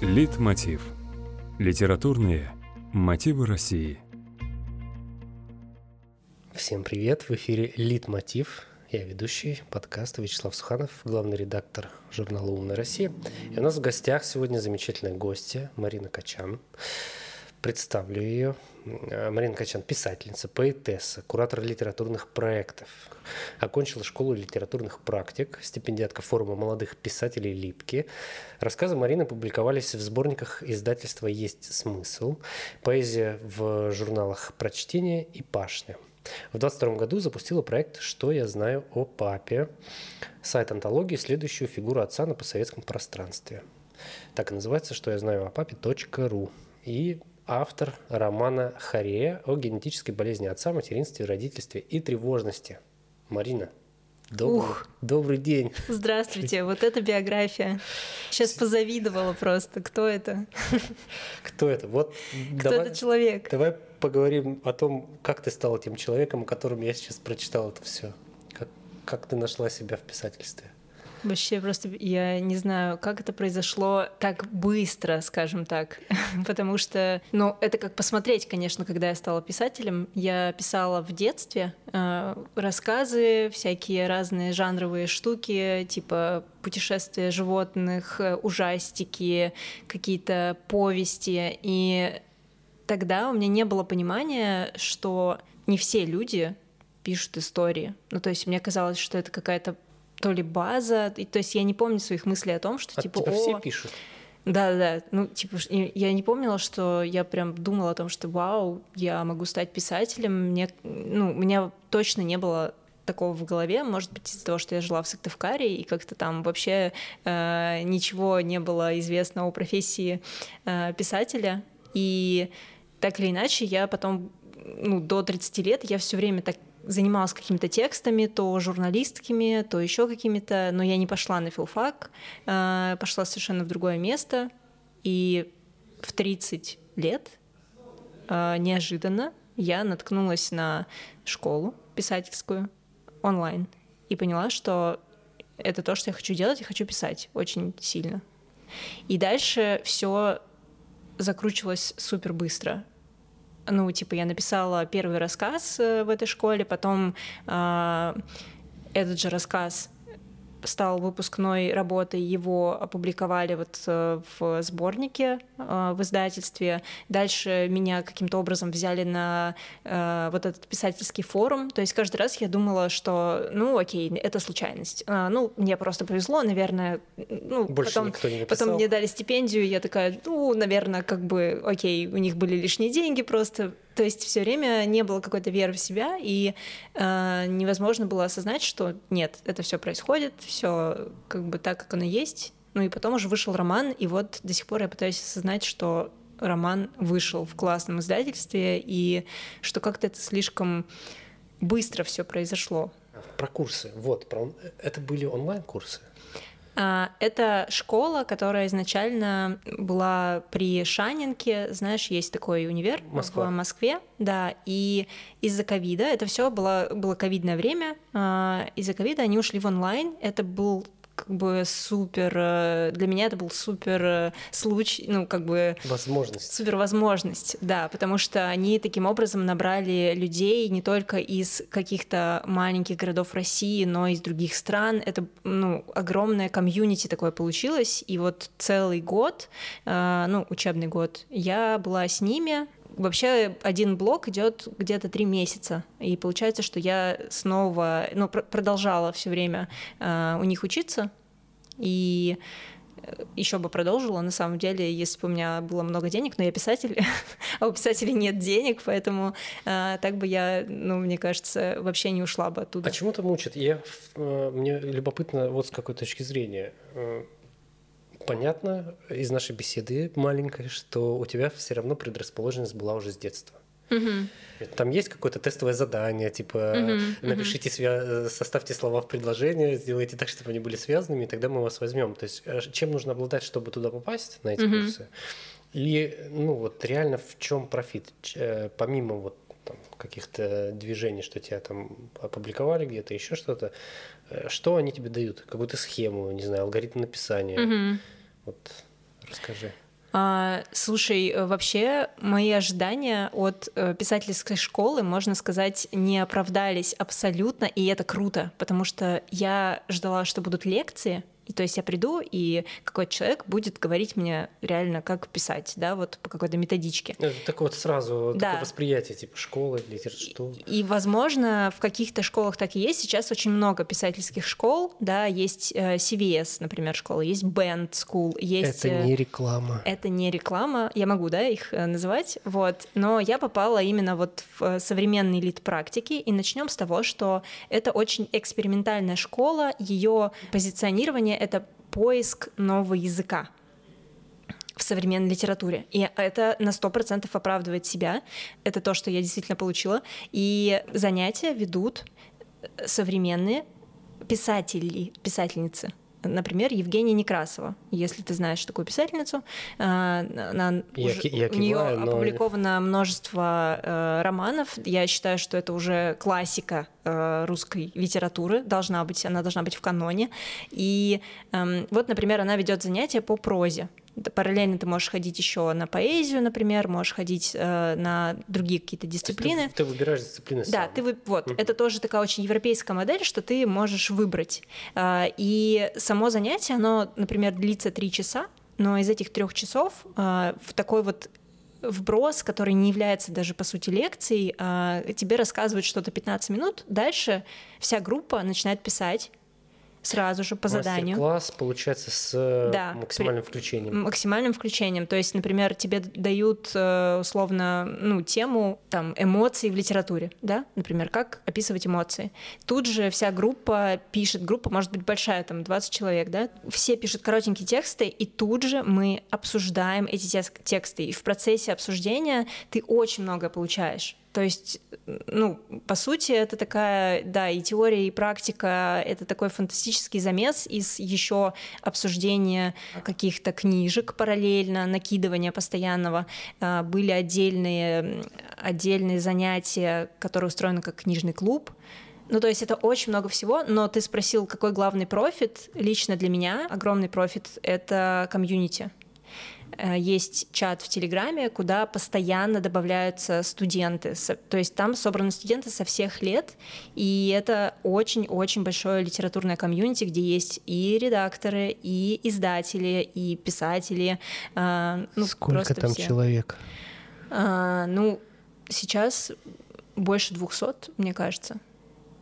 Литмотив. Литературные мотивы России. Всем привет! В эфире Литмотив. Я ведущий подкаста Вячеслав Суханов, главный редактор журнала «Умная Россия». И у нас в гостях сегодня замечательная гостья Марина Качан. Представлю ее. Марина Качан – писательница, поэтесса, куратор литературных проектов. Окончила школу литературных практик, стипендиатка форума молодых писателей «Липки». Рассказы Марины публиковались в сборниках издательства «Есть смысл», поэзия в журналах «Прочтение» и «Пашня». В 2022 году запустила проект «Что я знаю о папе», сайт антологии, следующую фигуру отца на постсоветском пространстве. Так и называется «Что я знаю о папе.ру». И автор романа Харея о генетической болезни отца, материнстве, родительстве и тревожности. Марина, добрый, Ух. добрый день. Здравствуйте, вот это биография. Сейчас позавидовала просто. Кто это? Кто это? Вот Кто давай, этот человек? Давай поговорим о том, как ты стала тем человеком, о котором я сейчас прочитал это все. Как, как ты нашла себя в писательстве? Вообще просто я не знаю, как это произошло так быстро, скажем так, потому что, ну, это как посмотреть, конечно, когда я стала писателем. Я писала в детстве э, рассказы, всякие разные жанровые штуки, типа путешествия животных, э, ужастики, какие-то повести, и тогда у меня не было понимания, что не все люди пишут истории. Ну, то есть мне казалось, что это какая-то то ли база, и, то есть я не помню своих мыслей о том, что а типа... Тебя все пишут? Да, да, ну, типа, я не помнила, что я прям думала о том, что вау, я могу стать писателем. Мне, ну, у меня точно не было такого в голове, может быть, из-за того, что я жила в Сыктывкаре, и как-то там вообще э, ничего не было известно о профессии э, писателя. И так или иначе, я потом, ну, до 30 лет я все время так занималась какими-то текстами, то журналистскими, то еще какими-то, но я не пошла на филфак, э, пошла совершенно в другое место, и в 30 лет э, неожиданно я наткнулась на школу писательскую онлайн и поняла, что это то, что я хочу делать, я хочу писать очень сильно. И дальше все закручивалось супер быстро ну, типа, я написала первый рассказ э, в этой школе, потом э, этот же рассказ стал выпускной работой, его опубликовали вот э, в сборнике э, в издательстве. Дальше меня каким-то образом взяли на э, вот этот писательский форум. То есть каждый раз я думала, что, ну, окей, это случайность. Ну, мне просто повезло, наверное. Ну, Больше потом, никто не потом мне дали стипендию, я такая, ну, наверное, как бы, окей, у них были лишние деньги просто, то есть все время не было какой-то веры в себя, и э, невозможно было осознать, что нет, это все происходит, все как бы так, как оно есть. Ну и потом уже вышел роман, и вот до сих пор я пытаюсь осознать, что роман вышел в классном издательстве, и что как-то это слишком быстро все произошло. Про курсы. Вот, про... это были онлайн-курсы. А, это школа, которая изначально была при Шанинке, знаешь, есть такой универ Москва. в Москве, да, и из-за ковида, это все было, было ковидное время, а, из-за ковида они ушли в онлайн, это был как бы супер, э, для меня это был супер э, случай, ну, как бы... Возможность. Супер возможность, да, потому что они таким образом набрали людей не только из каких-то маленьких городов России, но и из других стран. Это, ну, огромное комьюнити такое получилось, и вот целый год, э, ну, учебный год, я была с ними, Вообще один блок идет где-то три месяца, и получается, что я снова, ну, пр- продолжала все время э, у них учиться, и э, еще бы продолжила, на самом деле, если бы у меня было много денег, но я писатель, а у писателей нет денег, поэтому э, так бы я, ну, мне кажется, вообще не ушла бы оттуда. А чему это мучит? Я, э, мне любопытно вот с какой точки зрения. Э, понятно из нашей беседы маленькой, что у тебя все равно предрасположенность была уже с детства. Угу. Там есть какое-то тестовое задание, типа Мгм, напишите, свя- составьте слова в предложение, сделайте так, чтобы они были связанными, и тогда мы вас возьмем. То есть э, чем нужно обладать, чтобы туда попасть на эти Мгм. курсы? И ну вот реально в чем профит? Э, Помимо вот там, каких-то движений, что тебя там опубликовали где-то, еще что-то, э, что они тебе дают? Какую-то схему, не знаю, алгоритм написания? Мгм. Вот расскажи. А, слушай, э, вообще мои ожидания от э, писательской школы, можно сказать, не оправдались абсолютно, и это круто, потому что я ждала, что будут лекции, и то есть я приду, и какой-то человек будет говорить мне реально, как писать, да, вот по какой-то методичке. Это такое вот сразу Да. такое восприятие, типа школы, литературы. И, возможно, в каких-то школах так и есть. Сейчас очень много писательских школ, да, есть э, CVS, например, школа, есть Band School, есть... Это э, не реклама. Это не реклама, я могу, да, их э, называть, вот, но я попала именно вот в э, современный лид практики, и начнем с того, что это очень экспериментальная школа, ее позиционирование — это поиск нового языка в современной литературе. И это на 100% оправдывает себя. Это то, что я действительно получила. И занятия ведут э, современные писатели, писательницы. Например, Евгения Некрасова. Если ты знаешь такую писательницу, э, она Я уже- я у нее киваю, но- опубликовано множество э, романов. Я считаю, что это уже классика э, русской литературы. Должна быть, она должна быть в каноне. И эм, вот, например, она ведет занятия по прозе. Параллельно ты можешь ходить еще на поэзию, например, можешь ходить э, на другие какие-то дисциплины. Ты, ты выбираешь дисциплины Да, сам. ты вы, вот, Мгм. это тоже такая очень европейская модель, что ты можешь выбрать. А, И само занятие, оно, например, длится три часа, но из этих трех часов а, в такой вот вброс, который не является даже по сути лекцией, а, тебе рассказывают что-то 15 минут, дальше вся группа начинает писать сразу же по заданию. Мастер-класс, получается, с э, Да, максимальным включением. максимальным включением. То есть, например, тебе дают э, условно ну, тему там, эмоций в литературе, да, например, как описывать эмоции. Тут же вся группа пишет, группа может быть большая, там 20 человек, да, все пишут коротенькие тексты, и тут же мы обсуждаем эти тексты. И в процессе обсуждения ты очень много получаешь. То есть, ну, по сути, это такая, да, и теория, и практика, это такой фантастический замес из еще обсуждения каких-то книжек параллельно, накидывания постоянного. А, Были отдельные, отдельные занятия, которые устроены как книжный клуб. Ну, то есть это очень много всего, но ты спросил, какой главный профит? Лично для меня огромный профит — это комьюнити. Э, Есть чат в Телеграме, куда постоянно добавляются студенты. То есть там собраны студенты со всех лет, и это очень-очень большое литературное комьюнити, где есть и редакторы, и издатели, и писатели. а, Ну, Сколько там все. человек? А, ну, сейчас больше 200, мне кажется.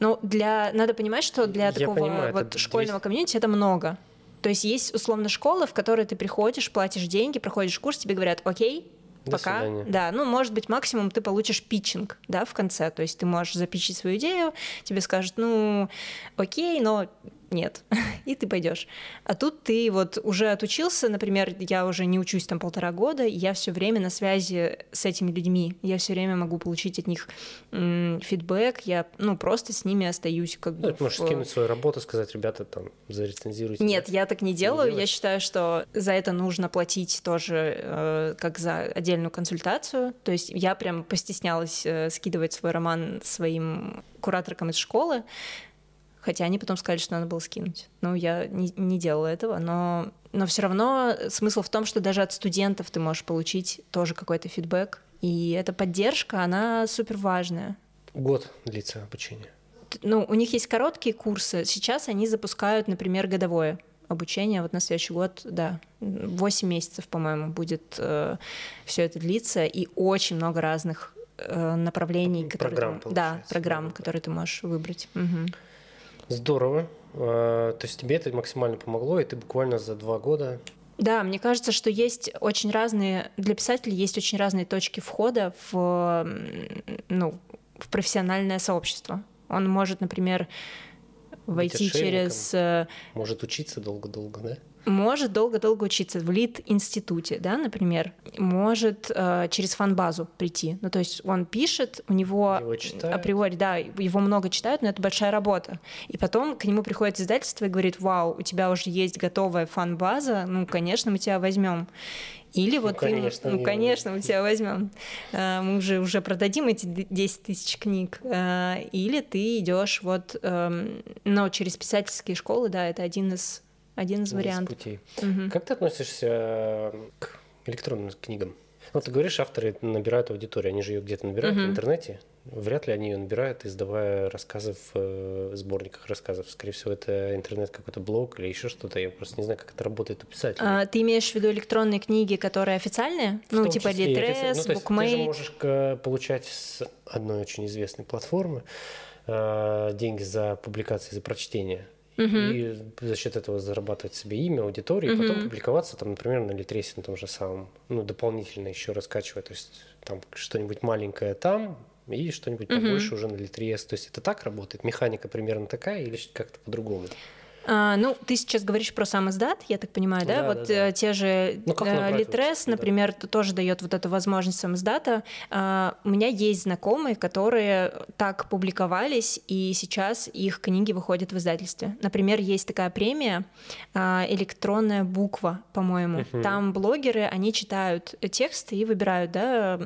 Ну, для... Надо понимать, что для Я такого понимаю, вот 200. школьного комьюнити это много. То есть есть условно школы, в которые ты приходишь, платишь деньги, проходишь курс, тебе говорят, окей, До пока, свидания. да, ну, может быть, максимум ты получишь питчинг, да, в конце, то есть ты можешь запичить свою идею, тебе скажут, ну, окей, но нет, и ты пойдешь. А тут ты вот уже отучился, например, я уже не учусь там полтора года, и я все время на связи с этими людьми, я все время могу получить от них фидбэк, я, ну, просто с ними остаюсь как Ну, бы ты можешь в- скинуть свою работу, сказать, ребята, там, зарецензируйте. нет, я так не делаю. Я делаешь? считаю, что за это нужно платить тоже э, как за отдельную консультацию. То есть я прям постеснялась э, скидывать свой роман своим кураторкам из школы, хотя они потом сказали, что надо было скинуть. Ну, я не, не делала этого, но, но все равно смысл в том, что даже от студентов ты можешь получить тоже какой-то фидбэк. И эта поддержка, она супер важная. Год длится обучение. Ну, у них есть короткие курсы. Сейчас они запускают, например, годовое обучение. Вот на следующий год, да, 8 месяцев, по-моему, будет все это длиться. И очень много разных э, направлений, которые Программ, ты, да, программ, много. которые ты можешь выбрать. Мгм. Здорово. А, То есть тебе это максимально помогло, и ты буквально за два года Да, мне кажется, что есть очень разные для писателей есть очень разные точки входа в ну в профессиональное сообщество. Он может, например, войти через э, может учиться долго-долго, да? Может долго-долго учиться в лид-институте, да, например, может э, через фан-базу прийти. Ну, то есть он пишет, у него Его читают. априори, да, его много читают, но это большая работа. И потом к нему приходит издательство и говорит, вау, у тебя уже есть готовая фан-база, ну, конечно, мы тебя возьмем. Или вот ты, конечно, ну, не- конечно, мы тебя возьмем. Э, Мы уже уже продадим эти д- 10 тысяч книг. Э, Или ты идешь вот, эм, но через писательские школы, да, это один из один из вариантов. путей. Мгм. Как ты относишься к электронным книгам. Ну, ты говоришь, авторы набирают аудиторию, они же ее где-то набирают uh-huh. в интернете. Вряд ли они ее набирают, издавая рассказы в э, сборниках рассказов. Скорее всего, это интернет какой-то блог или еще что-то. Я просто не знаю, как это работает у писателей. А, ты имеешь в виду электронные книги, которые официальные? В ну, типа Литрес, ну, Букмейт? Ты же можешь получать с одной очень известной платформы э, деньги за публикации, за прочтение угу. и за счет этого зарабатывать себе имя, аудиторию, угу. и потом публиковаться, там, например, на Литресе на том же самом, ну, дополнительно еще раскачивать, то есть там что-нибудь маленькое там, и что-нибудь угу. побольше уже на Литрес. То есть это так работает? Механика примерно такая или как-то по-другому? А, ну, ты сейчас говоришь про сам издат, я так понимаю, да? да вот да, да. Э, те же ну, э, Литрес, например, да. тоже дает вот эту возможность сам издата. А, у меня есть знакомые, которые так публиковались, и сейчас их книги выходят в издательстве. Например, есть такая премия а, «Электронная буква», по-моему. Угу. Там блогеры, они читают тексты и выбирают, да?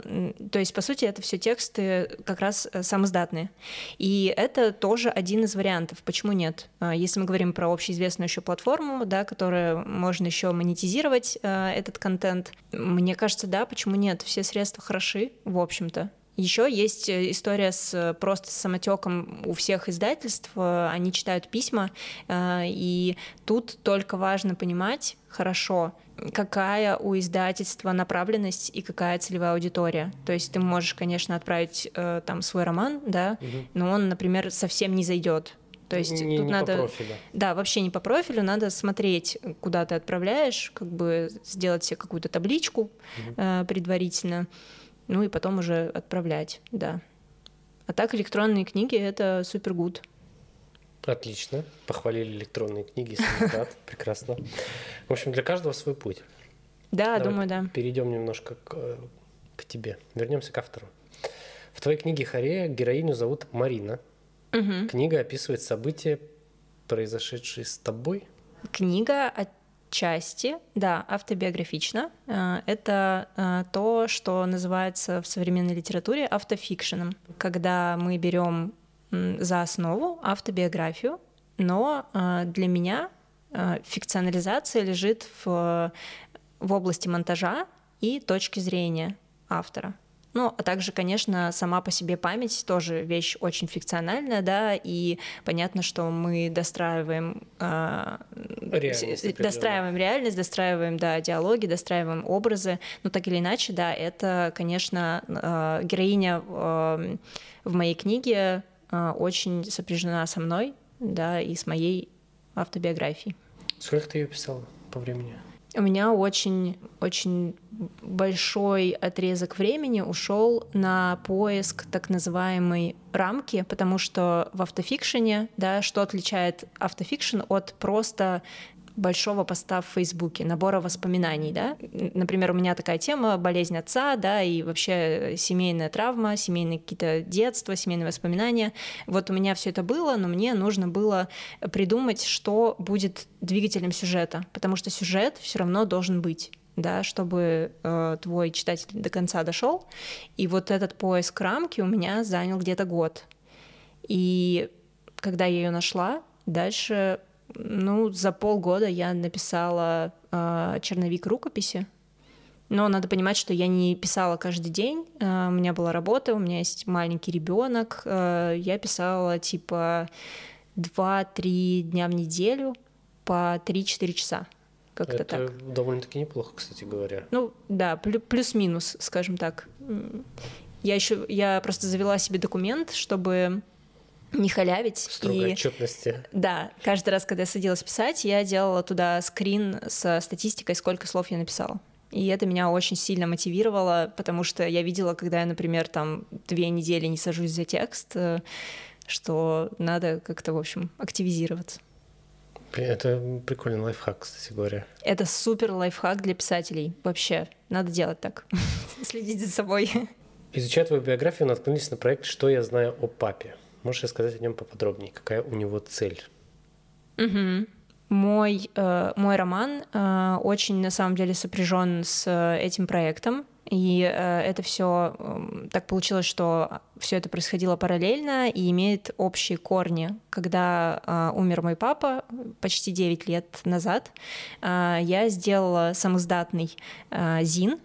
То есть, по сути, это все тексты как раз э, самоиздатные. И это тоже один из вариантов. Почему нет? Если мы говорим про общеизвестную еще платформу, да, которая можно еще монетизировать э, этот контент. Мне кажется, да, почему нет? Все средства хороши, в общем-то. Еще есть э, история с просто самотеком у всех издательств. Э, они читают письма, э, и тут только важно понимать хорошо, какая у издательства направленность и какая целевая аудитория. То есть ты можешь, конечно, отправить там свой роман, да, угу. но он, например, совсем не зайдет то есть не, тут не надо, по профилю. да, вообще не по профилю, надо смотреть, куда ты отправляешь, как бы сделать себе какую-то табличку угу. э, предварительно, ну и потом уже отправлять, да. А так электронные книги это супер гуд. Отлично, похвалили электронные книги, прекрасно. В общем, для каждого свой путь. Да, Давай думаю, да. Перейдем немножко к, к тебе. Вернемся к автору. В твоей книге Харея героиню зовут Марина. Угу. Книга описывает события, произошедшие с тобой. Книга отчасти, да, автобиографично. Э, это э, то, что называется в современной литературе автофикшеном, когда мы берем за основу автобиографию, но э, для меня фикционализация лежит в, в области монтажа и точки зрения автора. Ну, а также, конечно, сама по себе память тоже вещь очень фикциональная, да, и понятно, что мы достраиваем, э, реальность, достраиваем реальность, достраиваем, да, диалоги, достраиваем образы, но так или иначе, да, это, конечно, э, героиня э, в моей книге э, очень сопряжена со мной, да, и с моей автобиографией. Сколько ты ее писала по времени? У меня очень, очень большой отрезок времени ушел на поиск так называемой рамки, потому что в автофикшене, да, что отличает автофикшн от просто большого поста в Фейсбуке, набора воспоминаний, да. Например, у меня такая тема болезнь отца, да, и вообще семейная травма, семейные какие-то детства, семейные воспоминания. Вот у меня все это было, но мне нужно было придумать, что будет двигателем сюжета, потому что сюжет все равно должен быть да, чтобы э, твой читатель до конца дошел. И вот этот поиск рамки у меня занял где-то год. И когда я ее нашла, дальше ну, за полгода я написала э, черновик рукописи. Но надо понимать, что я не писала каждый день. Э, у меня была работа, у меня есть маленький ребенок. Э, я писала типа 2-3 дня в неделю по 3-4 часа. Как-то Это так. довольно-таки неплохо, кстати говоря. Ну, да, плюс-минус, скажем так. Я еще, я просто завела себе документ, чтобы не халявить. Строгой и, отчетности. Да, каждый раз, когда я садилась писать, я делала туда скрин со статистикой, сколько слов я написала. И это меня очень сильно мотивировало, потому что я видела, когда я, например, там две недели не сажусь за текст, э, что надо как-то, в общем, активизироваться. Это прикольный лайфхак, кстати говоря. Это супер лайфхак для писателей. Вообще, надо делать так. Следить за собой. Изучая твою биографию, наткнулись на проект «Что я знаю о папе». Можешь рассказать о нем поподробнее? Какая у него цель? Угу. Мой, э, мой роман э, очень, на самом деле, сопряжен с э, этим проектом. И э, это все э, так получилось, что все это происходило параллельно и имеет общие корни. Когда э, умер мой папа почти 9 лет назад, э, я сделала самоздатный э, ЗИН,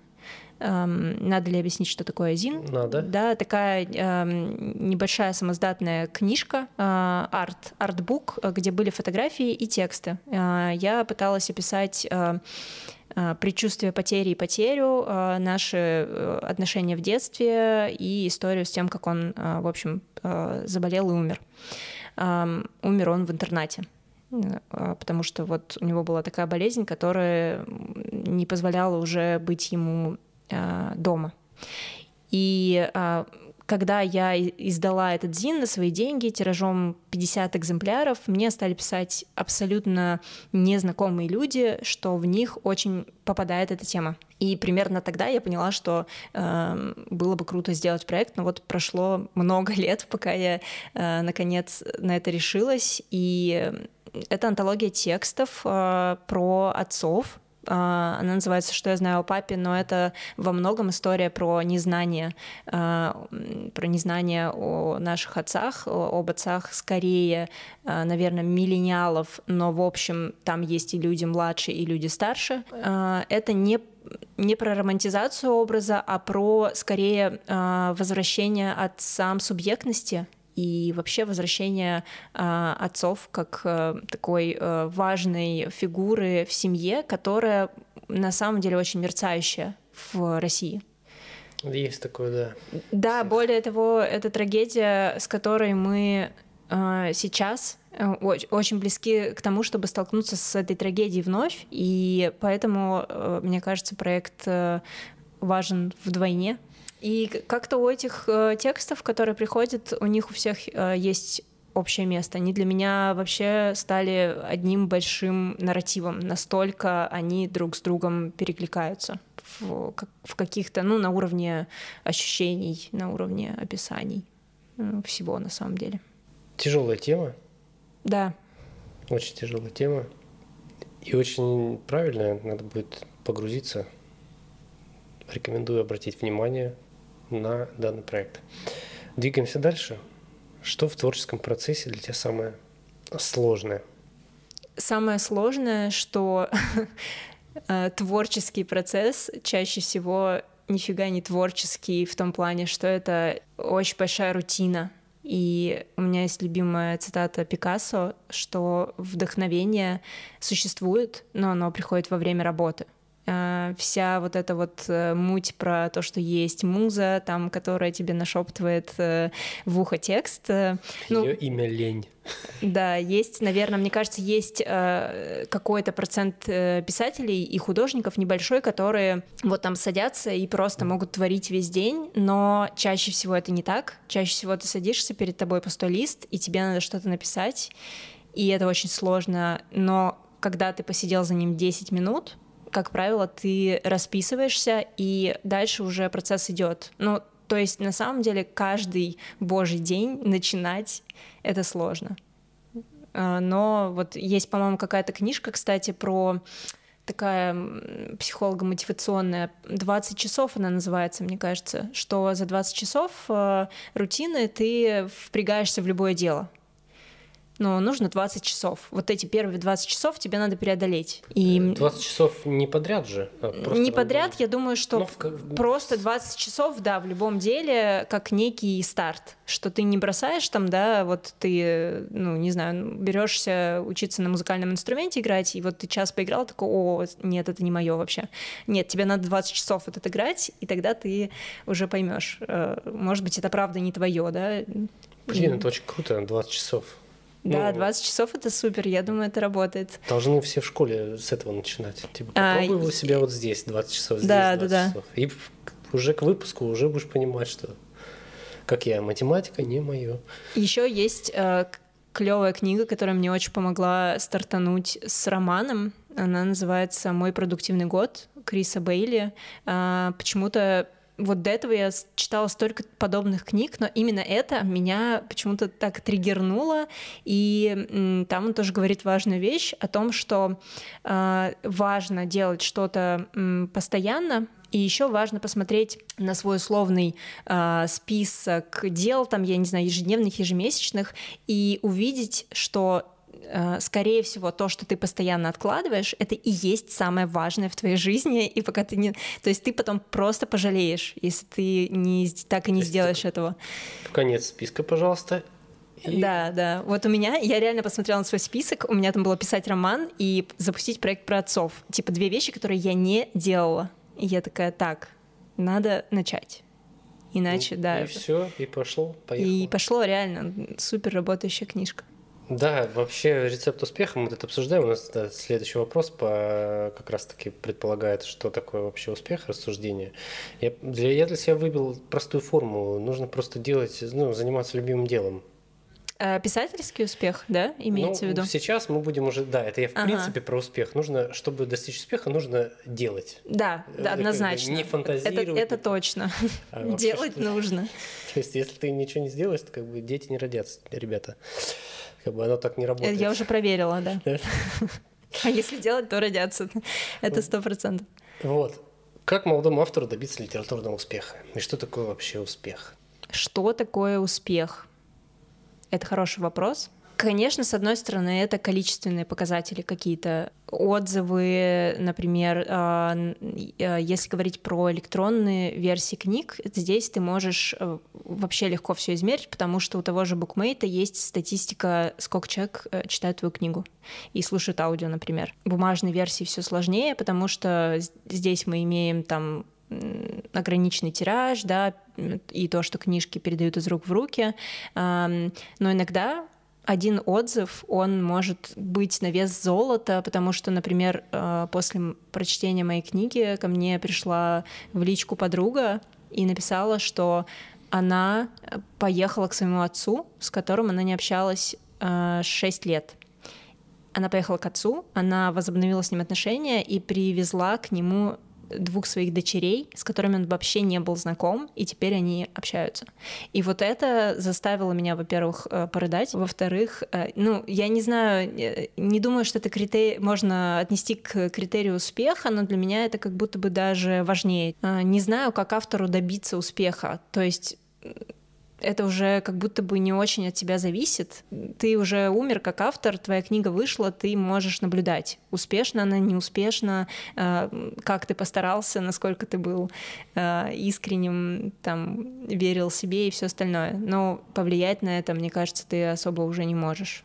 Эм, надо ли объяснить, что такое ЗИН? Надо. Да, такая эм, небольшая самоздатная книжка, э, арт, артбук, где были фотографии и тексты. Э, я пыталась описать э, э предчувствие потери и потерю, наши э, отношения в детстве и историю с тем, как он, в общем, заболел и умер. Умер он в интернате потому что вот у него была такая болезнь, которая не позволяла уже быть ему дома. И э, когда я издала этот ЗИН на свои деньги тиражом 50 экземпляров, мне стали писать абсолютно незнакомые люди, что в них очень попадает эта тема. И примерно тогда я поняла, что э, было бы круто сделать проект, но вот прошло много лет, пока я э, наконец на это решилась. И это антология текстов э, про отцов, она называется «Что я знаю о папе», но это во многом история про незнание, а, про незнание о наших отцах, об отцах скорее, а, наверное, миллениалов, но, в общем, там есть и люди младше, и люди старше. Это не не про романтизацию образа, а про скорее возвращение отцам субъектности, и вообще возвращение э, отцов как э, такой э, важной фигуры в семье, которая на самом деле очень мерцающая в России. Есть такое, да. Да, более того, это трагедия, с которой мы э, сейчас э, очень близки к тому, чтобы столкнуться с этой трагедией вновь, и поэтому, э, мне кажется, проект важен вдвойне, и как-то у этих э, текстов, которые приходят, у них у всех э, есть общее место. Они для меня вообще стали одним большим нарративом. Настолько они друг с другом перекликаются в, в каких-то, ну, на уровне ощущений, на уровне описаний э, всего на самом деле. Тяжелая тема. Да. Очень тяжелая тема. И очень правильно, надо будет погрузиться. Рекомендую обратить внимание на данный проект. Двигаемся дальше. Что в творческом процессе для тебя самое сложное? Самое сложное, что э, творческий процесс чаще всего нифига не творческий в том плане, что это очень большая рутина. И у меня есть любимая цитата Пикассо, что вдохновение существует, но оно приходит во время работы. Э, вся вот эта вот э, муть про то, что есть муза, там, которая тебе нашептывает э, в ухо текст. Ну, Ее имя лень. Да, есть, наверное, мне кажется, есть какой-то процент писателей и художников небольшой, которые вот там садятся и просто могут творить весь день, но чаще всего это не так. Чаще всего ты садишься, перед тобой пустой лист, и тебе надо что-то написать, и это очень сложно, но когда ты посидел за ним 10 минут, как правило, ты расписываешься, и дальше уже процесс идет. Ну, то есть, на самом деле, каждый божий день начинать это сложно. А, но вот есть, по-моему, какая-то книжка, кстати, про такая психолого-мотивационная. 20 часов она называется, мне кажется, что за 20 часов э, рутины ты впрягаешься в любое дело но нужно 20 часов. Вот эти первые 20 часов тебе надо преодолеть. И... 20 часов не подряд же? А не подряд, я думаю, что в... просто 20 часов, да, в любом деле, как некий старт, что ты не бросаешь там, да, вот ты, ну, не знаю, берешься учиться на музыкальном инструменте играть, и вот ты час поиграл, такой, о, нет, это не мое вообще. Нет, тебе надо 20 часов вот отыграть, и тогда ты уже поймешь. Э, может быть, это правда не твое, да? Блин, это очень круто, 20 часов. Да, 20 ну, часов это супер, я думаю, это работает. Должны все в школе с этого начинать. Типа, попробуй а, себя вот здесь 20 часов, здесь да, 20 да, часов. Да. И уже к выпуску уже будешь понимать, что как я, математика не мое. Еще есть э, клевая книга, которая мне очень помогла стартануть с романом. Она называется «Мой продуктивный год» Криса Бейли. Э, почему-то вот до этого я читала столько подобных книг, но именно это меня почему-то так триггернуло. И там он тоже говорит важную вещь о том, что э, важно делать что-то э, постоянно, и еще важно посмотреть на свой условный э, список дел, там, я не знаю, ежедневных, ежемесячных, и увидеть, что скорее всего, то, что ты постоянно откладываешь, это и есть самое важное в твоей жизни, и пока ты не... То есть ты потом просто пожалеешь, если ты не, так и не сделаешь этого. В конец списка, пожалуйста. И... Да, да. Вот у меня, я реально посмотрела на свой список, у меня там было писать роман и запустить проект про отцов. Типа две вещи, которые я не делала. И я такая, так, надо начать. Иначе, и, да. И все, и пошло, поехало. И пошло реально супер работающая книжка. Да, вообще рецепт успеха мы тут обсуждаем. У нас да, следующий вопрос по, как раз-таки предполагает, что такое вообще успех, рассуждение. Я для, я для себя выбил простую формулу. Нужно просто делать, ну, заниматься любимым делом. А писательский успех, да, имеется ну, в виду? Сейчас мы будем уже, да, это я в ага. принципе про успех. Нужно, чтобы достичь успеха, нужно делать. Да, да, однозначно. Не фантазировать. Это, это точно. А делать нужно. То есть, если ты ничего не сделаешь, то как бы дети не родятся, ребята. Как бы оно так не работает. Я уже проверила, да. А если делать, то родятся. Это сто процентов. Вот. Как молодому автору добиться литературного успеха? И что такое вообще успех? Что такое успех? Это хороший вопрос. Конечно, с одной стороны, это количественные показатели какие-то, отзывы, например, а, а, если говорить про электронные версии книг, здесь ты можешь э, вообще легко все измерить, потому что у того же букмейта есть статистика, сколько человек э, читает твою книгу и слушает аудио, например. В бумажной версии все сложнее, потому что здесь мы имеем там ограниченный тираж, да, и то, что книжки передают из рук в руки. Но иногда один отзыв, он может быть на вес золота, потому что, например, э, после прочтения моей книги ко мне пришла в личку подруга и написала, что она поехала к своему отцу, с которым она не общалась 6 э, лет. Она поехала к отцу, она возобновила с ним отношения и привезла к нему двух своих дочерей, с которыми он вообще не был знаком, и теперь они общаются. И вот это заставило меня, во-первых, э, порыдать, во-вторых, э, ну, я не знаю, э, не думаю, что это критерий можно отнести к критерию успеха, но для меня это как будто бы даже важнее. Не знаю, как автору добиться успеха, то есть это уже как будто бы не очень от тебя зависит. Ты уже умер как автор, твоя книга вышла, ты можешь наблюдать, успешно она, неуспешно, э, как ты постарался, насколько ты был э, искренним, там, верил себе и все остальное. Но повлиять на это, мне кажется, ты особо уже не можешь.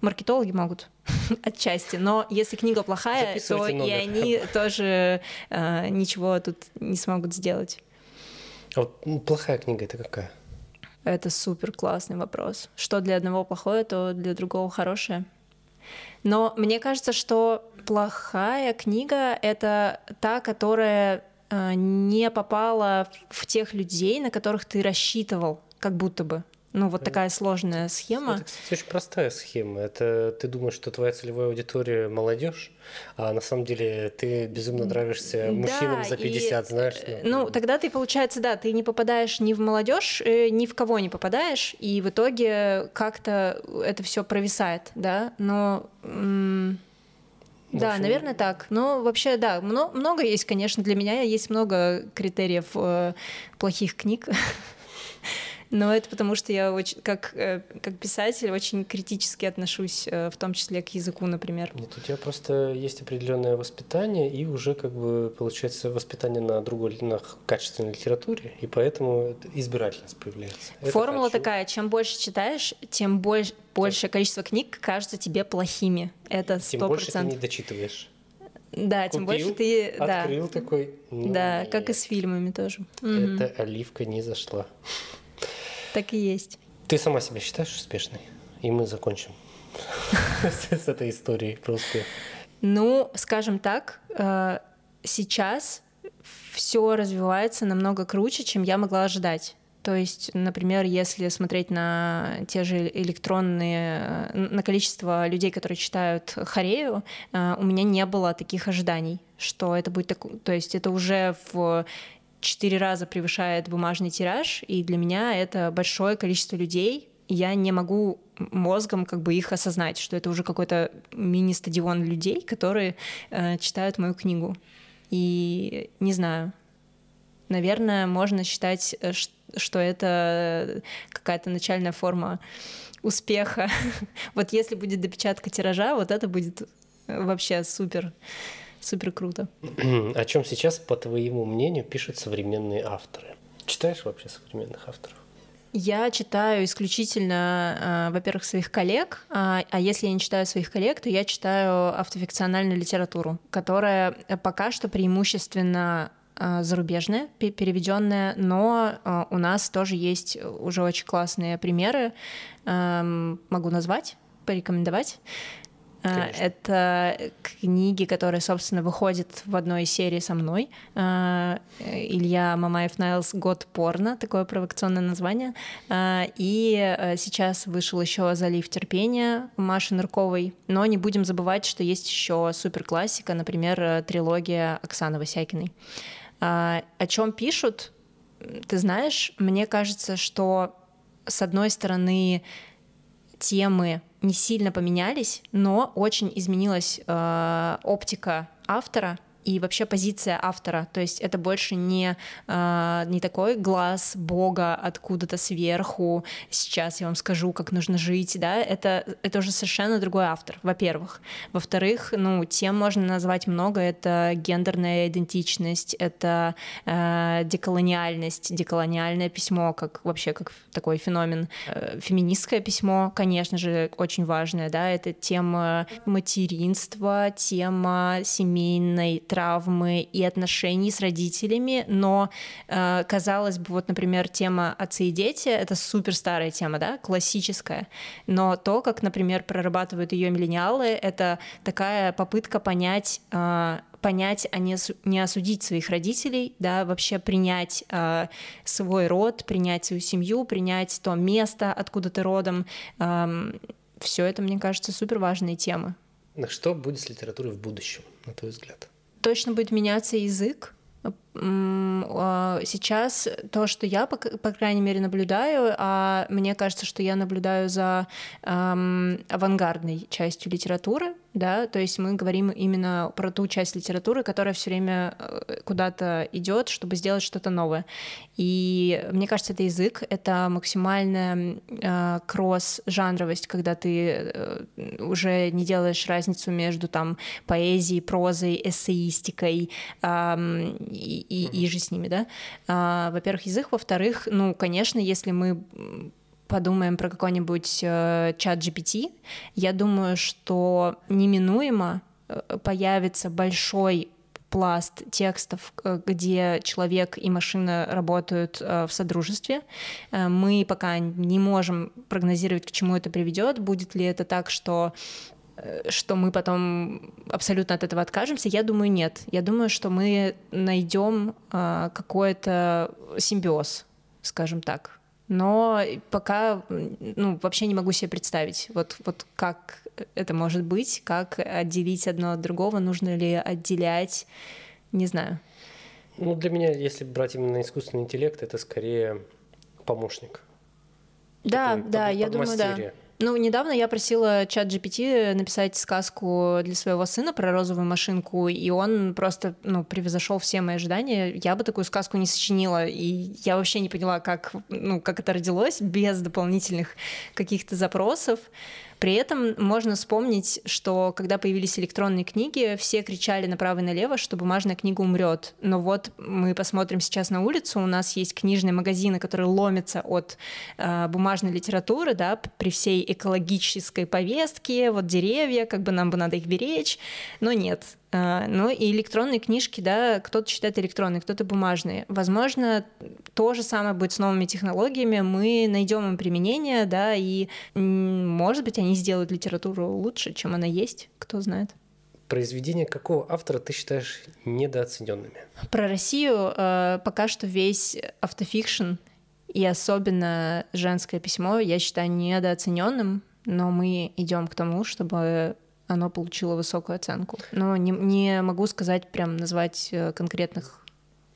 Маркетологи могут отчасти, но если книга плохая, то и они тоже э, ничего тут не смогут сделать. А вот плохая книга это какая? Это супер классный вопрос. Что для одного плохое, то для другого хорошее. Но мне кажется, что плохая книга — это та, которая э, не попала в тех людей, на которых ты рассчитывал, как будто бы. Ну, вот такая сложная схема. Это, кстати, очень простая схема. Это ты думаешь, что твоя целевая аудитория молодежь, а на самом деле ты безумно нравишься мужчинам да, за 50, и, знаешь. Ну, ну, тогда ты, получается, да, ты не попадаешь ни в молодежь, э, ни в кого не попадаешь, и в итоге как-то это все провисает, да, но... Да, общем... наверное, так. Но вообще, да, много, много есть, конечно, для меня есть много критериев э, плохих книг. Но это потому, что я очень, как, э, как писатель очень критически отношусь, э, в том числе к языку, например. Нет, у тебя просто есть определенное воспитание, и уже как бы получается воспитание на другой, на качественной литературе, и поэтому избирательность появляется. Это Формула хочу. такая, чем больше читаешь, тем больше, большее количество книг кажется тебе плохими. Это 100%. Тем больше ты не дочитываешь. Да, Купил, тем больше ты... Открыл да. такой. Ну, да, нет. как и с фильмами тоже. Эта угу. оливка не зашла. Так и есть. Ты сама себя считаешь успешной? И мы закончим с этой историей про успех. Ну, скажем так, э, сейчас все развивается намного круче, чем я могла ожидать. То есть, например, если смотреть на те же электронные, э, на количество людей, которые читают Харею, э, у меня не было таких ожиданий, что это будет так, то есть это уже в четыре раза превышает бумажный тираж, и для меня это большое количество людей, я не могу мозгом как бы их осознать, что это уже какой-то мини-стадион людей, которые э, читают мою книгу. И не знаю, наверное, можно считать, э, что это какая-то начальная форма успеха. вот если будет допечатка тиража, вот это будет вообще супер, супер круто. О чем сейчас, по твоему мнению, пишут современные авторы? Читаешь вообще современных авторов? Я читаю исключительно, э, во-первых, своих коллег, а, а если я не читаю своих коллег, то я читаю автофикциональную литературу, которая пока что преимущественно э, зарубежная, переведенная, но у нас тоже есть уже очень классные примеры. Могу назвать, порекомендовать. Конечно. Это книги, которые, собственно, выходят в одной серии со мной. А, Илья Мамаев Найлс «Год порно», такое провокационное название. А, и э, сейчас вышел еще «Залив терпения» Маши Нырковой. Но не будем забывать, что есть еще суперклассика, например, э, трилогия Оксаны Васякиной. А, о чем пишут? Ты знаешь, мне кажется, что с одной стороны темы не сильно поменялись, но очень изменилась э, оптика автора и вообще позиция автора. То есть это больше не, э, не такой глаз Бога откуда-то сверху, сейчас я вам скажу, как нужно жить, да, это, это уже совершенно другой автор, во-первых. Во-вторых, ну, тем можно назвать много, это гендерная идентичность, это э, деколониальность, деколониальное письмо, как вообще как такой феномен. Э, феминистское письмо, конечно же, очень важное, да, это тема материнства, тема семейной травмы и отношений с родителями, но, э, казалось бы, вот, например, тема отцы и дети — это супер старая тема, да, классическая, но то, как, например, прорабатывают ее миллениалы, это такая попытка понять э, понять, а не, не осудить своих родителей, да, вообще принять э, свой род, принять свою семью, принять то место, откуда ты родом. Э, все это, мне кажется, супер важные темы. Что будет с литературой в будущем, на твой взгляд? Точно будет меняться язык. А, сейчас то, что я, по, по крайней мере, наблюдаю, а мне кажется, что я наблюдаю за эм, авангардной частью литературы, да, то есть мы говорим именно про ту часть литературы, которая все время э, куда-то идет, чтобы сделать что-то новое. И мне кажется, это язык, это максимальная э, кросс-жанровость, когда ты э, уже не делаешь разницу между там поэзией, прозой, эссеистикой э, и, и, и же с ними, да. Э, во-первых, язык, во-вторых, ну, конечно, если мы подумаем про какой-нибудь э, чат GPT, я думаю, что неминуемо э, появится большой пласт текстов, э, где человек и машина работают в содружестве. Мы пока не можем прогнозировать, к чему это приведет. Будет ли это так, что что мы потом абсолютно от этого откажемся, я думаю, нет. Я думаю, что мы найдем какой-то симбиоз, скажем так но пока ну, вообще не могу себе представить, вот, вот как это может быть, как отделить одно от другого, нужно ли отделять, не знаю. Ну, для меня, если брать именно искусственный интеллект, это скорее помощник. Да, Такой да, я думаю, да. Ну, недавно я просила чат GPT написать сказку для своего сына про розовую машинку, и он просто, ну, превзошел все мои ожидания. Я бы такую сказку не сочинила, и я вообще не поняла, как, ну, как это родилось без дополнительных каких-то запросов. При этом можно вспомнить, что когда появились электронные книги, все кричали направо и налево, что бумажная книга умрет. Но вот мы посмотрим сейчас на улицу, у нас есть книжные магазины, которые ломятся от э, бумажной литературы, да, при всей экологической повестке, вот деревья, как бы нам бы надо их беречь, но нет, ну и электронные книжки, да, кто-то считает электронные, кто-то бумажные. Возможно, то же самое будет с новыми технологиями, мы найдем им применение, да, и, может быть, они сделают литературу лучше, чем она есть, кто знает. Произведения какого автора ты считаешь недооцененными? Про Россию э, пока что весь автофикшн и особенно женское письмо я считаю недооцененным, но мы идем к тому, чтобы оно получило высокую оценку. Но не, не могу сказать, прям назвать э, конкретных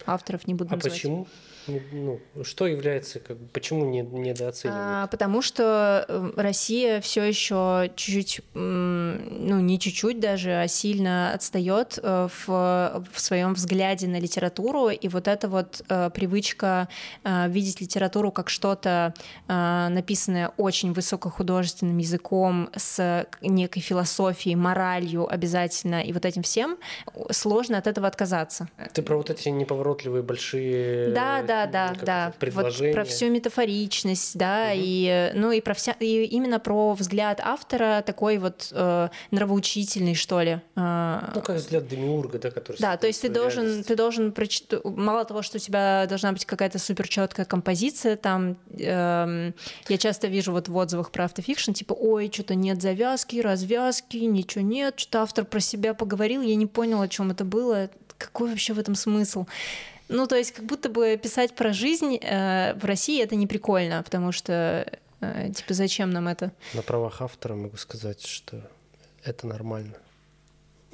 авторов не буду А называть. почему? Ну, что является, как, почему не, недооценивают? А, потому что э, Россия все еще чуть-чуть, ну не чуть-чуть даже, а сильно отстает э, в, в своем взгляде на литературу, и вот эта вот э, привычка э, видеть литературу как что-то написанное очень высокохудожественным языком с некой философией, моралью обязательно и вот этим всем сложно от этого отказаться. Ты про вот эти неповоротливые большие Да, да, да, как да. это, Вот про всю метафоричность, да, Мгм. и э, ну и про вся и именно про взгляд автора такой вот э, нравоучительный, что ли. Э, Ну, как взгляд Демиурга, да, который... да, то есть ты должен, ты должен прочитать. Мало того, что у тебя должна быть какая-то супер четкая композиция, там эм, я часто вижу вот в отзывах про автофикшн, типа, ой, что-то нет завязки, развязки, ничего нет, что-то автор про себя поговорил, я не понял, о чем это было, какой вообще в этом смысл? Ну, то есть, как будто бы писать про жизнь э, в России это не прикольно, потому что э, типа зачем нам это? На правах автора могу сказать, что это нормально.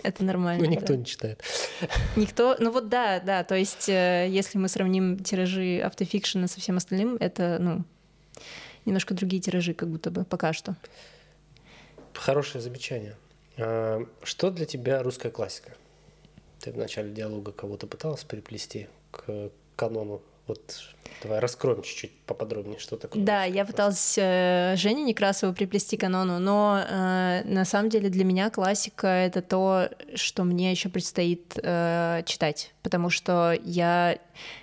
Это нормально. Ну, никто да. не читает. Никто, ну вот да, да, то есть э, если мы сравним тиражи автофикшена со всем остальным, это, ну, немножко другие тиражи, как будто бы, пока что. Хорошее замечание. А, Что для тебя русская классика? Ты в начале диалога кого-то пыталась переплести к канону. Вот давай раскроем чуть-чуть поподробнее, что такое. Да, я пыталась э, Женю Некрасову приплести канону, но э, на самом деле для меня классика — это то, что мне еще предстоит э, читать, потому что я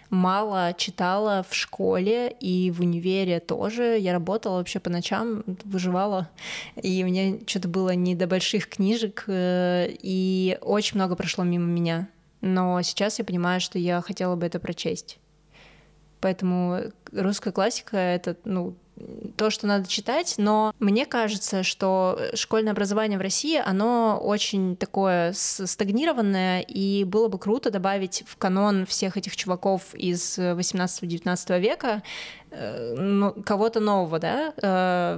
мало читала в школе и в универе тоже. Я работала вообще по ночам, выживала, и мне что-то было не до больших книжек, э, и очень много прошло мимо меня. Но сейчас я понимаю, что я хотела бы это прочесть. Поэтому русская классика — это, ну, то, что надо читать, но мне кажется, что школьное образование в России, оно очень такое стагнированное, и было бы круто добавить в канон всех этих чуваков из 18-19 века кого-то нового, да, Э,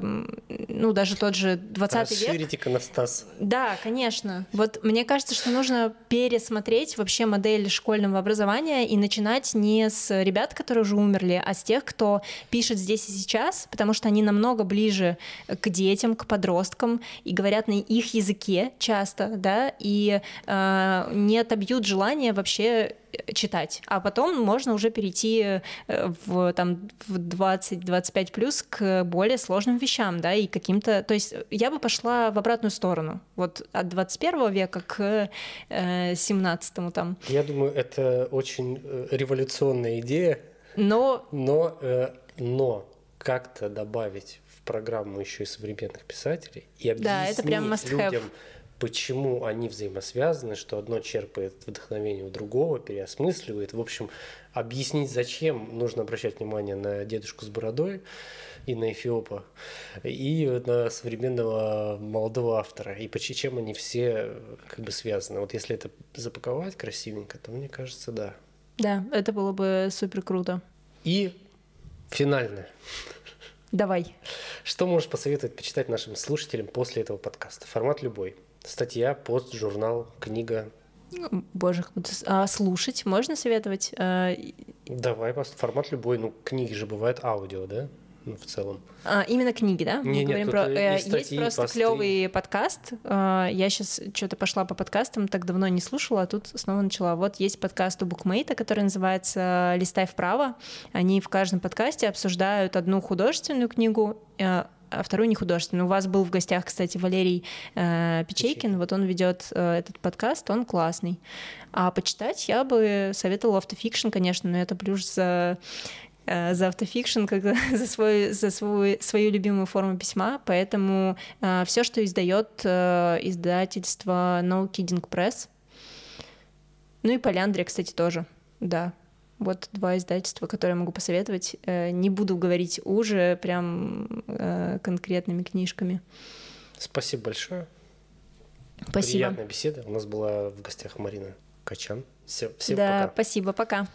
ну, даже тот же 20 век. Расширить иконостас. Да, конечно. Вот мне кажется, что нужно пересмотреть вообще модель школьного образования и начинать не с ребят, которые уже умерли, а с тех, кто пишет здесь и сейчас, потому что они намного ближе к детям, к подросткам и говорят на их языке часто, да, и э, не отобьют желание вообще э, читать. А потом можно уже перейти э, в, там, в 20-25 плюс к более сложным вещам, да, и каким-то... То есть я бы пошла в обратную сторону, вот от 21 века к э, 17 там. Я думаю, это очень э, революционная идея, Но но, э, но как-то добавить в программу еще и современных писателей и объяснить Да, это прям must have. Почему они взаимосвязаны, что одно черпает вдохновение у другого, переосмысливает. В общем, объяснить, зачем нужно обращать внимание на дедушку с бородой и на Эфиопа, и на современного молодого автора, и почему чем они все как бы связаны. Вот если это запаковать красивенько, то мне кажется, да. да, это было бы супер круто. И финальное. Давай. Что можешь посоветовать почитать нашим слушателям после этого подкаста? Формат любой. Статья, пост, журнал, книга. Боже, а слушать можно советовать? А, Давай, просто формат любой. Ну, книги же бывают аудио, да? Ну, в целом. А, именно книги, да? Мы Не, нет, говорим про... и э, статьи, есть просто посты. клевый подкаст. А, Я сейчас что-то пошла по подкастам, так давно не слушала, а тут снова начала. Вот есть подкаст у Букмейта, который называется «Листай вправо». Они в каждом подкасте обсуждают одну художественную книгу, э, а вторую не художественную. У вас был в гостях, кстати, Валерий э, Печейкин. Вот он ведет э, этот подкаст, он классный. А почитать я бы советовала автофикшн, конечно, но это плюс за э, за автофикшн, как за, свой, за свою, свою любимую форму письма, поэтому все, что издает э, издательство No Kidding Press, ну и Поляндрия, кстати, тоже, да. Вот два издательства, которые я могу посоветовать. Э, Не буду говорить уже прям э, конкретными книжками. Спасибо большое. Спасибо. Приятная беседа. У нас была в гостях Марина Качан. Все, всем да, пока. спасибо, пока.